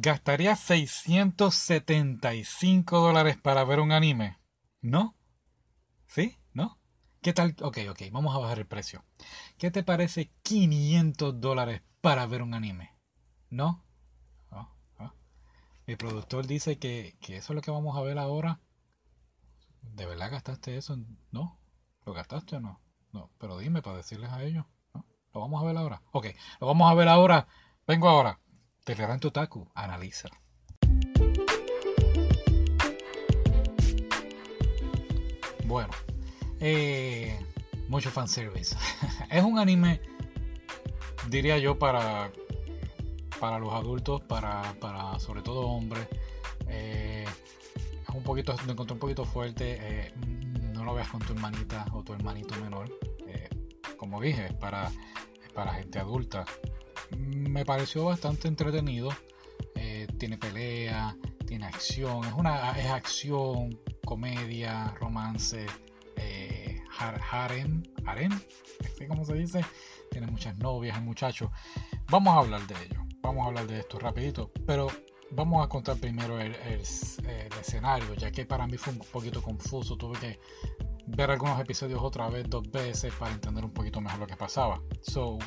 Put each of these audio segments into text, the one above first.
¿Gastaría 675 dólares para ver un anime? ¿No? ¿Sí? ¿No? ¿Qué tal? Ok, ok, vamos a bajar el precio. ¿Qué te parece 500 dólares para ver un anime? ¿No? Mi productor dice que, que eso es lo que vamos a ver ahora. ¿De verdad gastaste eso? ¿No? ¿Lo gastaste o no? No, pero dime para decirles a ellos. ¿no? ¿Lo vamos a ver ahora? Ok, lo vamos a ver ahora. Vengo ahora. Telerante Otaku, analiza. Bueno, eh, mucho fanservice. es un anime, diría yo, para, para los adultos, para, para sobre todo hombres. Eh, es un poquito, me encontré un poquito fuerte. Eh, no lo veas con tu hermanita o tu hermanito menor. Eh, como dije, es para, es para gente adulta me pareció bastante entretenido. Eh, tiene pelea, tiene acción, es una es acción, comedia, romance, eh, harem, harem, cómo se dice. Tiene muchas novias, el muchacho. Vamos a hablar de ello, vamos a hablar de esto rapidito, pero vamos a contar primero el, el, escenario, ya que para mí fue un poquito confuso. Tuve que ver algunos episodios otra vez, dos veces, para entender un poquito mejor lo que pasaba. So,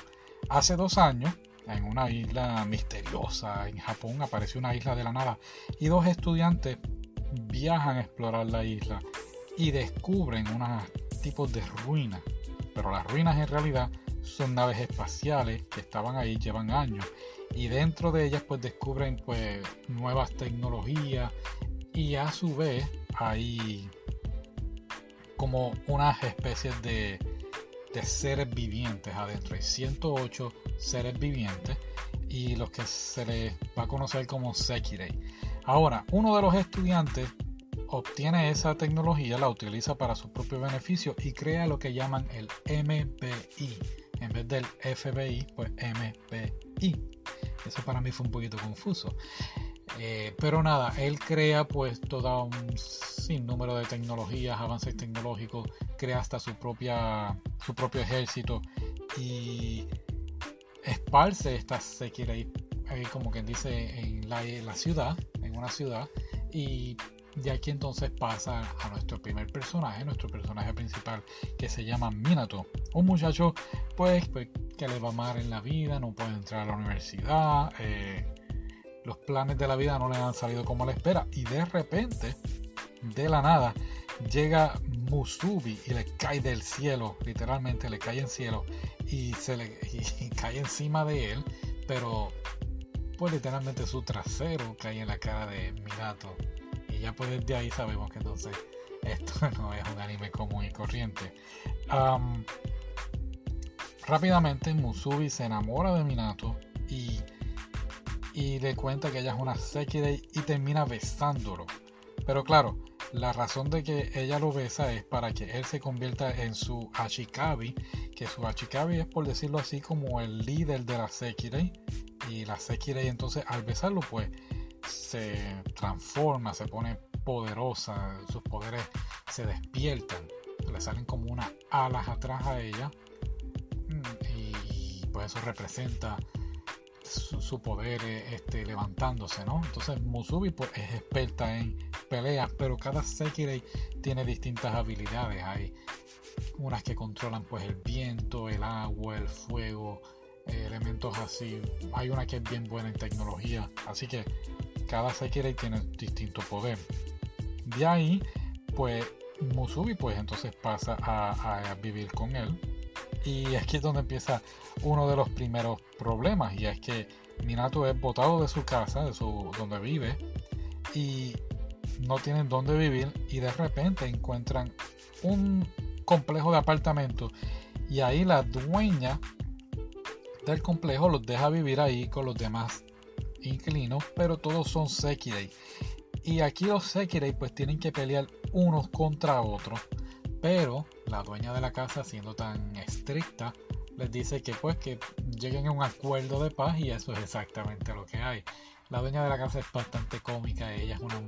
hace dos años en una isla misteriosa en Japón apareció una isla de la nada y dos estudiantes viajan a explorar la isla y descubren unos tipos de ruinas. Pero las ruinas en realidad son naves espaciales que estaban ahí, llevan años. Y dentro de ellas pues descubren pues nuevas tecnologías y a su vez hay como unas especies de de seres vivientes adentro. Hay 108 seres vivientes y los que se les va a conocer como Sekirei. Ahora, uno de los estudiantes obtiene esa tecnología, la utiliza para su propio beneficio y crea lo que llaman el MBI. En vez del FBI, pues MBI. Eso para mí fue un poquito confuso. Eh, pero nada, él crea pues todo un sinnúmero de tecnologías, avances tecnológicos, crea hasta su, propia, su propio ejército y esparce esta sequía ahí, como quien dice en la, en la ciudad, en una ciudad, y de aquí entonces pasa a nuestro primer personaje, nuestro personaje principal que se llama Minato, un muchacho pues, pues que le va mal en la vida, no puede entrar a la universidad, eh, los planes de la vida no le han salido como le espera y de repente, de la nada, llega Musubi y le cae del cielo, literalmente le cae en cielo y se le cae encima de él, pero pues literalmente su trasero cae en la cara de Minato y ya pues desde ahí sabemos que entonces esto no es un anime común y corriente. rápidamente Musubi se enamora de Minato y y le cuenta que ella es una Sekirei y termina besándolo. Pero claro, la razón de que ella lo besa es para que él se convierta en su Ashikabi, que su Ashikabi es por decirlo así como el líder de la Sekirei. Y la Sekirei entonces al besarlo pues se transforma, se pone poderosa, sus poderes se despiertan, le salen como unas alas atrás a ella. Mm, y pues eso representa su, poder eh, este, levantándose, ¿no? Entonces Musubi pues, es experta en peleas, pero cada Sekirei tiene distintas habilidades. Hay unas que controlan pues el viento, el agua, el fuego, eh, elementos así. Hay una que es bien buena en tecnología, así que cada Sekirei tiene distinto poder. De ahí, pues Musubi pues entonces pasa a vivir con él y aquí es donde empieza uno de los primeros problemas, y es que Minato es botado de su casa, de su donde vive, y no tienen dónde vivir, y de repente encuentran un complejo de apartamentos, y ahí la dueña del complejo los deja vivir ahí con los demás inquilinos, pero todos son Sekirei. Y aquí los Sekirei pues tienen que pelear unos contra otros pero la dueña de la casa, siendo tan estricta, les dice que pues que lleguen a un acuerdo de paz y eso es exactamente lo que hay. La dueña de la casa es bastante cómica, ella es una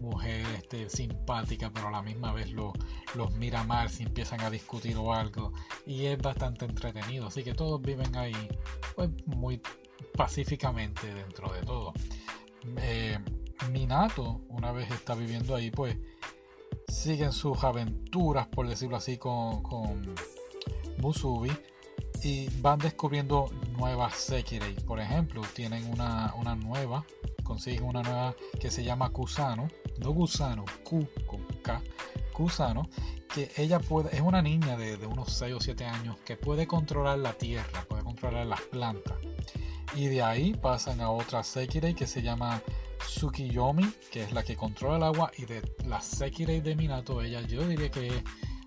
mujer este, simpática, pero a la misma vez lo, los mira mal si empiezan a discutir o algo. Y es bastante entretenido, así que todos viven ahí pues, muy pacíficamente dentro de todo. eh, Minato, una vez está viviendo ahí, pues siguen sus aventuras, por decirlo así, con, Musubi y van descubriendo nuevas Sekirei. Por ejemplo, tienen una, nueva, consiguen una nueva que se llama Kusano, no Gusano, Ku con K, Kusano, que ella puede, es una niña de, de, unos 6 o 7 años que puede controlar la tierra, puede controlar las plantas. Y de ahí pasan a otra Sekirei que se llama Tsukiyomi, que es la que controla el agua, y de la Sekirei de Minato, ella yo diría que es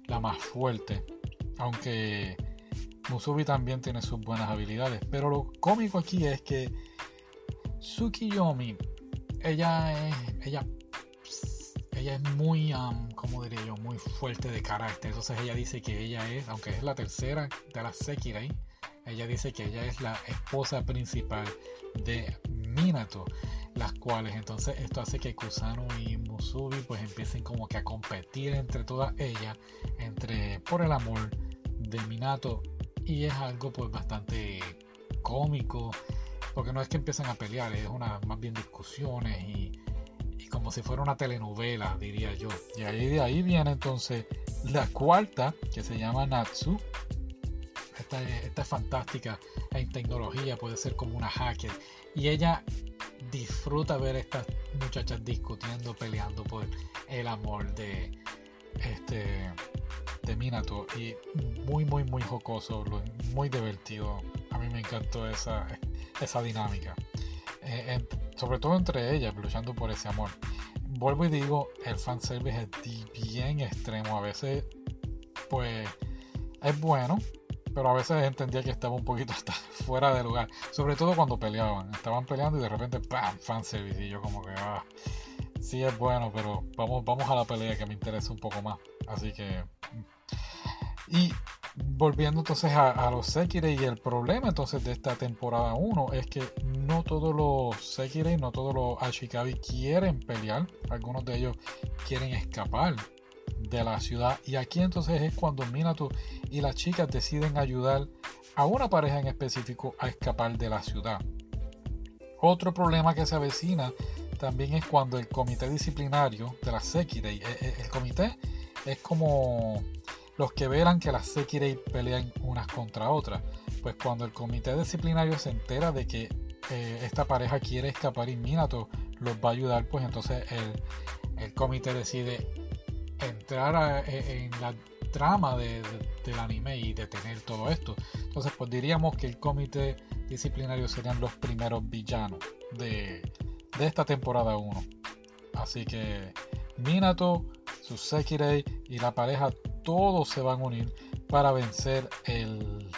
la más fuerte. Aunque Musubi también tiene sus buenas habilidades. Pero lo cómico aquí es que Tsukiyomi, ella es, ella, ella es muy, um, diría yo, muy fuerte de carácter. Entonces ella dice que ella es, aunque es la tercera de la Sekirei, ella dice que ella es la esposa principal de Minato las cuales entonces esto hace que Kusano y Musubi pues empiecen como que a competir entre todas ellas entre por el amor de Minato. Y es algo pues bastante cómico porque no es que empiecen a pelear es una más bien discusiones y, como si fuera una telenovela diría yo. Y ahí de ahí viene entonces la cuarta que se llama Natsu. Esta, esta es fantástica en tecnología puede ser como una hacker. Y ella disfruta ver estas muchachas discutiendo, peleando por el amor de este de Minato y muy muy muy jocoso, muy divertido. A mí me encantó esa, esa dinámica. Eh, sobre todo entre ellas, luchando por ese amor. Vuelvo y digo, el fanservice es bien extremo. A veces, pues, es bueno, pero a veces entendía que estaba un poquito hasta fuera de lugar, sobre todo cuando peleaban, estaban peleando y de repente ¡pam! fanservice y yo como que ah, sí es bueno, pero vamos, vamos a la pelea que me interesa un poco más, así que y volviendo entonces a, los Sekirei y el problema entonces de esta temporada 1 es que no todos los Sekirei, no todos los Ashikabi quieren pelear, algunos de ellos quieren escapar de la ciudad. Y aquí entonces es cuando Minato y las chicas deciden ayudar a una pareja en específico a escapar de la ciudad. Otro problema que se avecina también es cuando el comité disciplinario de la Sekirei, eh, eh, el, comité es como los que velan que las Sekirei pelean unas contra otras. Pues cuando el comité disciplinario se entera de que eh, esta pareja quiere escapar y Minato los va a ayudar, pues entonces el, el comité decide entrar e, en la trama del anime y detener todo esto. Entonces, pues diríamos que el comité disciplinario serían los primeros villanos de, esta temporada 1. Así que Minato, su Sekirei y la pareja todos se van a unir para vencer el,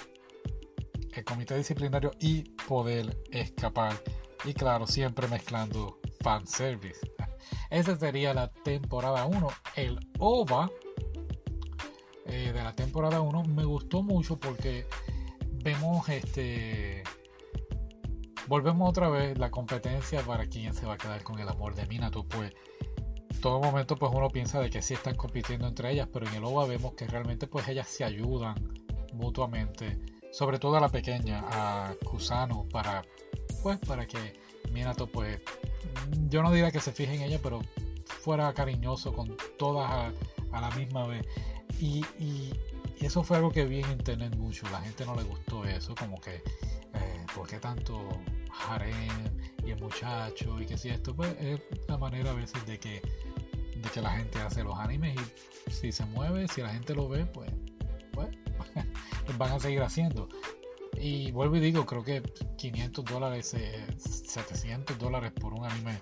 el comité disciplinario y poder escapar. Y claro, siempre mezclando fanservice. Esa sería la temporada 1. El OVA eh, de la temporada 1 me gustó mucho porque vemos este. Volvemos otra vez la competencia para quién se va a quedar con el amor de Minato. Pues todo momento pues uno piensa de que sí están compitiendo entre ellas, pero en el OVA vemos que realmente pues ellas se ayudan mutuamente. Sobre todo a la pequeña, a Kusano, para pues para que Minato pues yo no diría que se fije en ella, pero fuera cariñoso con todas a, la misma vez. Y, eso fue algo que vi en internet mucho. La gente no le gustó eso, como que, eh, ¿por qué tanto harem y el muchacho y que si esto? Pues es la manera a veces de que, de que la gente hace los animes y si se mueve, si la gente lo ve, pues, pues van a seguir haciendo. Y vuelvo y digo, creo que 500 dólares, 700 eh, dólares por un anime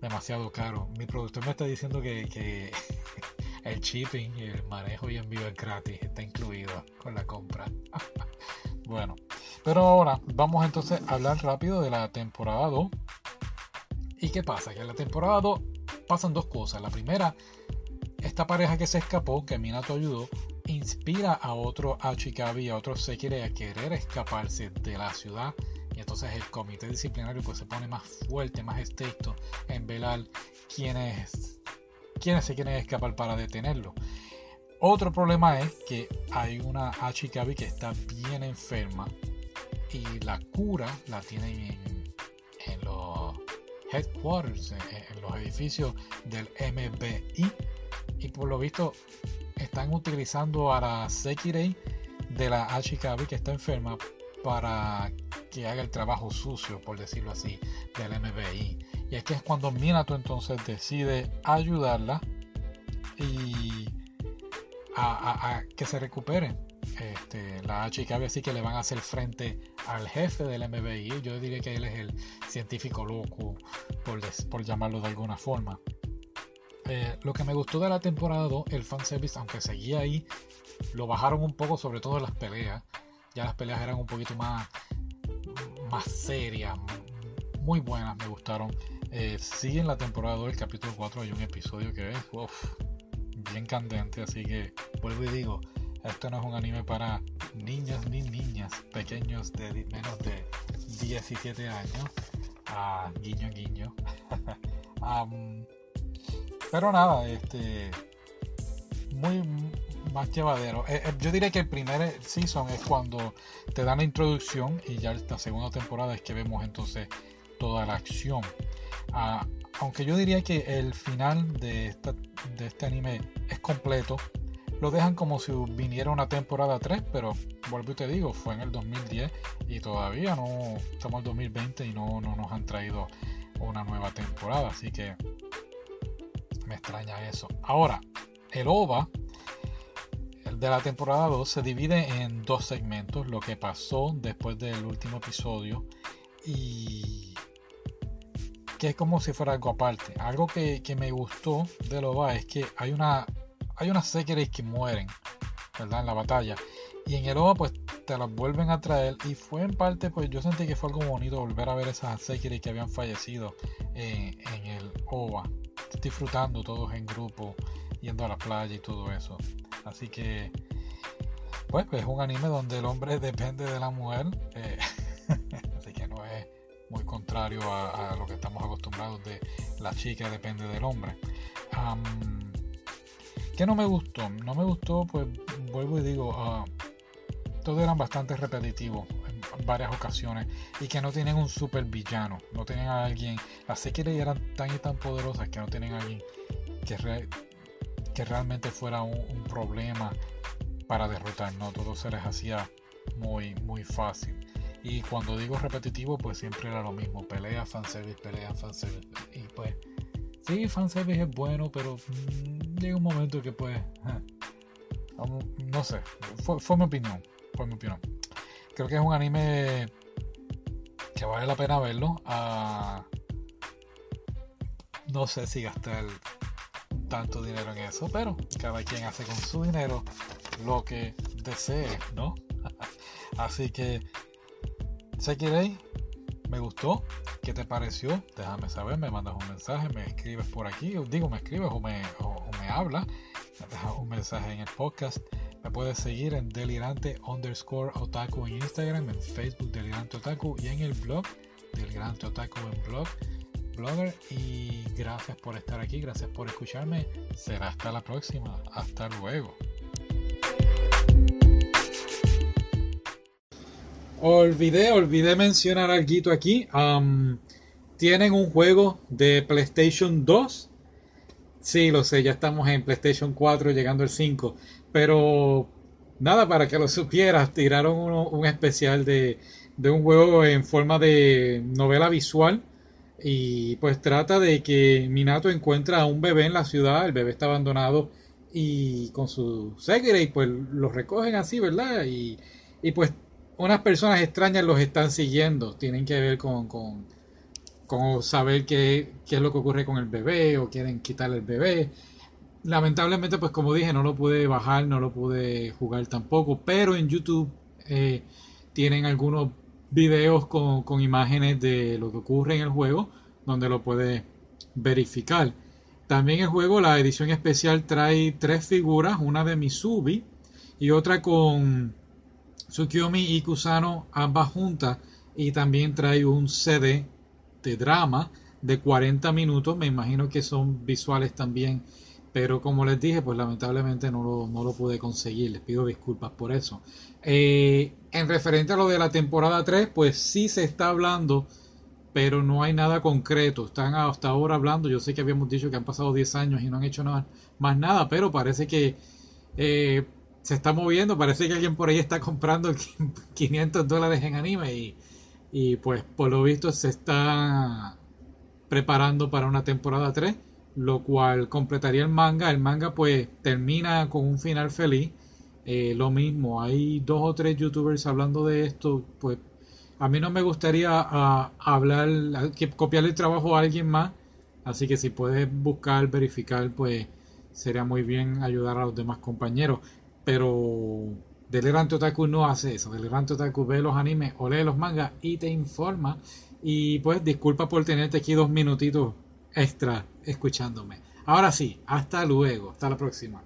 demasiado caro. Mi productor me está diciendo que, el shipping el manejo y envío es gratis, está incluido con la compra. bueno, pero ahora vamos entonces a hablar rápido de la temporada 2. ¿Y qué pasa? Que en la temporada 2 pasan dos cosas. La primera, esta pareja que se escapó, que Minato ayudó, inspira a otro Achikabi, a otro Sekirei a querer escaparse de la ciudad. Y entonces el comité disciplinario pues se pone más fuerte, más estricto en velar quiénes, quiénes se quieren escapar para detenerlo. Otro problema es que hay una Achikabi que está bien enferma y la cura la tienen en, los, headquarters, en, los edificios del MBI. Y por lo visto están utilizando a la Sekirei de la Ashikabi que está enferma para que haga el trabajo sucio, por decirlo así, del MBI. Y aquí es cuando Minato entonces decide ayudarla y a, que se recupere. Este, la chica así que le van a hacer frente al jefe del MBI. Yo diría que él es el científico loco, por llamarlo de alguna forma. Eh, lo que me gustó de la temporada 2, el fanservice, aunque seguía ahí, lo bajaron un poco, sobre todo en las peleas. Ya las peleas eran un poquito más, más serias, muy buenas, me gustaron. Eh, sí, en la temporada 2, el capítulo 4, hay un episodio que es bien candente, así que vuelvo y digo, esto no es un anime para niños ni niñas pequeños de menos de 17 años. Ah, guiño, guiño. pero nada, este muy más llevadero. Eh, eh, yo diría que el primer season es cuando te dan la introducción y ya esta segunda temporada es que vemos entonces toda la acción. Ah, aunque yo diría que el final de, de este anime es completo, lo dejan como si viniera una temporada 3, pero vuelvo y te digo, fue en el 2010 y todavía no estamos en 2020 y no, no nos han traído una nueva temporada, así que me extraña eso. Ahora, el OVA de la temporada 2 se divide en dos segmentos, lo que pasó después del último episodio y que es como si fuera algo aparte. Algo que, me gustó de Loba es que hay una hay unas que mueren, ¿verdad? En la batalla. Y en el OVA pues te las vuelven a traer y fue en parte pues yo sentí que fue algo bonito volver a ver esas Sekiris que habían fallecido en el OVA. Disfrutando todos en grupo, yendo a la playa y todo eso. Así que pues, es un anime donde el hombre depende de la mujer. Eh, así que no es muy contrario a, lo que estamos acostumbrados de la chica depende del hombre. ¿Qué no me gustó? No me gustó, pues vuelvo y digo, uh, todos eran bastante repetitivos en varias ocasiones y que no tienen un super villano, no tienen a alguien, las Sekiro eran tan y tan poderosas que no tienen a alguien que, que realmente fuera un, problema para derrotar, no, todo se les hacía muy, muy fácil. Y cuando digo repetitivo, pues siempre era lo mismo, pelea, fanservice, pelea, fanservice, y pues Sí, fanservice es bueno, pero mm, llega un momento que pues... no sé, fue, mi opinión. Mi opinión. Creo que es un anime que vale la pena verlo. Ah, no sé si gastar tanto dinero en eso, pero cada quien hace con su dinero lo que desee, ¿no? Así que, que me gustó. ¿Qué te pareció? Déjame saber, me mandas un mensaje, me escribes por aquí, digo, me escribes o me, o, me hablas, me un mensaje en el podcast. Me puedes seguir en delirante underscore otaku en Instagram, en Facebook delirante otaku y en el blog delirante otaku en blog blogger y gracias por estar aquí, gracias por escucharme. Será hasta la próxima. Hasta luego. Olvidé, olvidé mencionar algo aquí. Tienen un juego de PlayStation 2. Sí, lo sé, ya estamos en PlayStation 4 llegando al 5. Pero nada, para que lo supieras, tiraron un especial de, de un juego en forma de novela visual. Y pues trata de que Minato encuentra a un bebé en la ciudad, el bebé está abandonado y con su y pues lo recogen así, ¿verdad? Y, y pues unas personas extrañas los están siguiendo, tienen que ver con, con, saber qué, es lo que ocurre con el bebé o quieren quitarle el bebé. Lamentablemente, pues como dije, no lo pude bajar, no lo pude jugar tampoco, pero en YouTube eh, tienen algunos videos con, con, imágenes de lo que ocurre en el juego, donde lo puede verificar. También el juego, la edición especial trae tres figuras, una de Misubi y otra con Tsukiyomi y Kusano ambas juntas y también trae un CD de drama de 40 minutos, me imagino que son visuales también, pero como les dije, pues lamentablemente no lo, no lo pude conseguir, les pido disculpas por eso. Eh, en referente a lo de la temporada 3, pues sí se está hablando, pero no hay nada concreto. Están hasta ahora hablando, yo sé que habíamos dicho que han pasado 10 años y no han hecho nada, más nada, pero parece que eh, se está moviendo, parece que alguien por ahí está comprando 500 dólares en anime y, y pues por lo visto se está preparando para una temporada 3, lo cual completaría el manga. El manga pues termina con un final feliz. Eh, lo mismo, hay dos o tres youtubers hablando de esto, pues a mí no me gustaría ah, hablar, copiar el trabajo a alguien más, así que si puedes buscar, verificar, pues sería muy bien ayudar a los demás compañeros. Pero Delirante Otaku no hace eso. Delirante Otaku ve los animes o lee los mangas y te informa y pues disculpa por tenerte aquí dos minutitos extra escuchándome. Ahora sí, hasta luego, hasta la próxima.